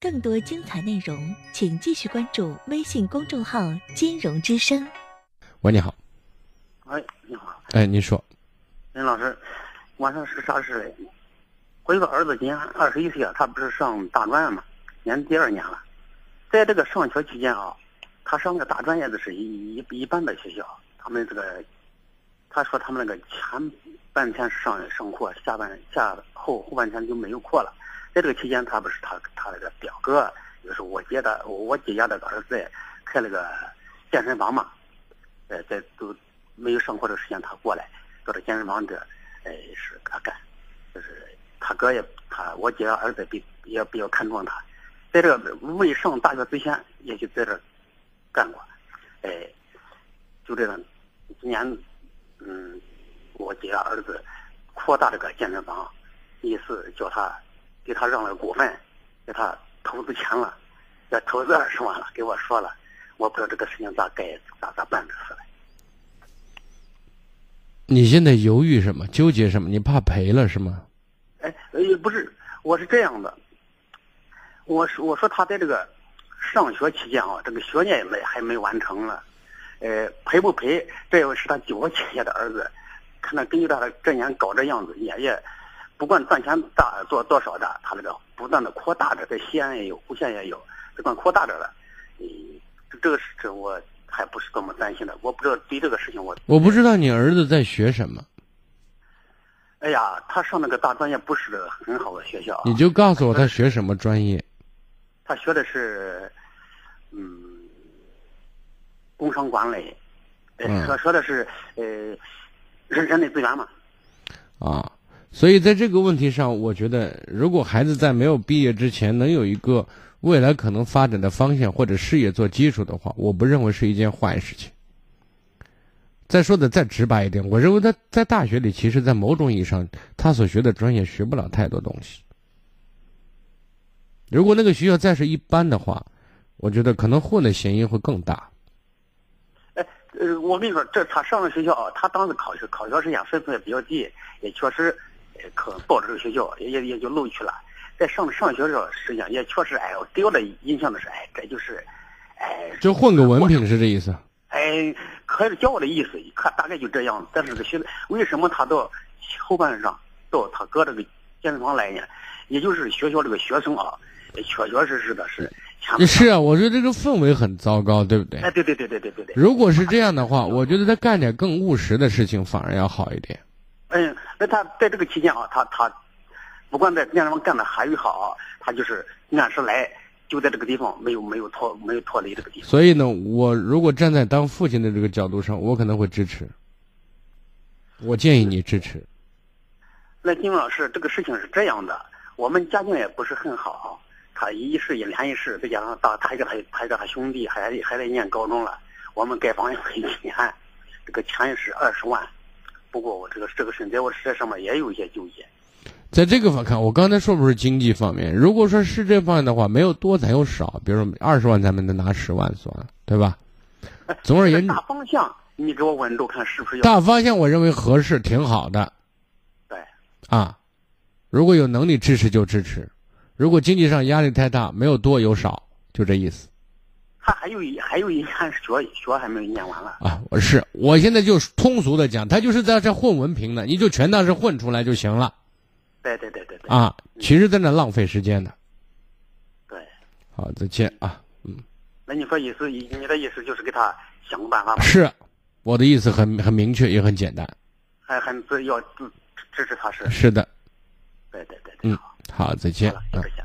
更多精彩内容，请继续关注微信公众号“金融之声”。喂，你好。喂，你好。哎，您说。林老师，晚上是啥事嘞？我有个儿子今年二十一岁啊，他不是上大专了嘛，年第二年了。在这个上学期间啊，他上个大专也是一一一般的学校。他们这个，他说他们那个前半天是上上课，下半下后后半天就没有课了。在这个期间，他不是他他那个表哥，就是我姐的我姐家的儿子，开了个健身房嘛。呃，在都没有上课的时间，他过来到这健身房这，哎，是他干。就是他哥也他我姐儿子比也比较看重他，在这个未上大学之前，也就在这干过。哎，就这样，今年嗯，我姐儿子扩大这个健身房，意思叫他。给他让了股份，给他投资钱了，要投资二十万了，给我说了，我不知道这个事情咋该咋咋办这事了。你现在犹豫什么？纠结什么？你怕赔了是吗？哎，呃，不是，我是这样的，我说我说他在这个上学期间啊，这个学业没还没完成了，呃，赔不赔？这又是他九个姐姐的儿子，看他根据他的这年搞这样子，也也。不管赚钱大做多少的，他那个不断的扩大着，在西安也有，户县也有，不断扩大着了。嗯，这个事我还不是多么担心的。我不知道对这个事情我我不知道你儿子在学什么。哎呀，他上那个大专也不是很好的学校。你就告诉我他学什么专业？他学的是嗯工商管理，嗯。他说的是呃人人力资源嘛。啊。所以在这个问题上，我觉得，如果孩子在没有毕业之前能有一个未来可能发展的方向或者事业做基础的话，我不认为是一件坏事情。再说的再直白一点，我认为他在大学里，其实，在某种意义上，他所学的专业学不了太多东西。如果那个学校再是一般的话，我觉得可能混的嫌疑会更大。哎，呃，我跟你说，这他上了学校，他当时考试考学时间分数也比较低，也确实。可报这个学校也也也就录取了，在上上学的时间也确实哎，给我的印象的是哎，这就是，哎，就混个文凭是这意思？哎，可是叫我的意思，可大概就这样。但是这个学为什么他到后半上到他哥这个健身房来呢？也就是学校这个学生啊，确确实实的是。是啊，我觉得这个氛围很糟糕，对不对？哎，对对对对对对对。如果是这样的话，我觉得他干点更务实的事情反而要好一点。嗯，那他在这个期间啊，他他不管在健身房干的还与好，他就是按时来，就在这个地方没有没有脱没有脱离这个地方。所以呢，我如果站在当父亲的这个角度上，我可能会支持。我建议你支持。那金老师，这个事情是这样的，我们家境也不是很好，他一世一连一世，再加上大他一个他他一个他兄弟还还在念高中了，我们盖房也一年，这个钱也是二十万。不过我这个这个身在我这上面也有一些纠结，在这个方看，我刚才说不是经济方面，如果说是这方面的话，没有多咱有少，比如说二十万咱们能拿十万算了，对吧？总而言之，大方向你给我稳住，看是不是要？大方向我认为合适，挺好的。对。啊，如果有能力支持就支持，如果经济上压力太大，没有多有少，就这意思。他还有一还有一年学学还没有念完了啊！我是我现在就通俗的讲，他就是在这混文凭的，你就全当是混出来就行了。对对对对对。啊，其实在那浪费时间的。对。好，再见啊！嗯。那你说意思，你的意思就是给他想个办法是，我的意思很很明确，也很简单。还很要支支持他是。是的。对对对对。嗯，好，再见。再见。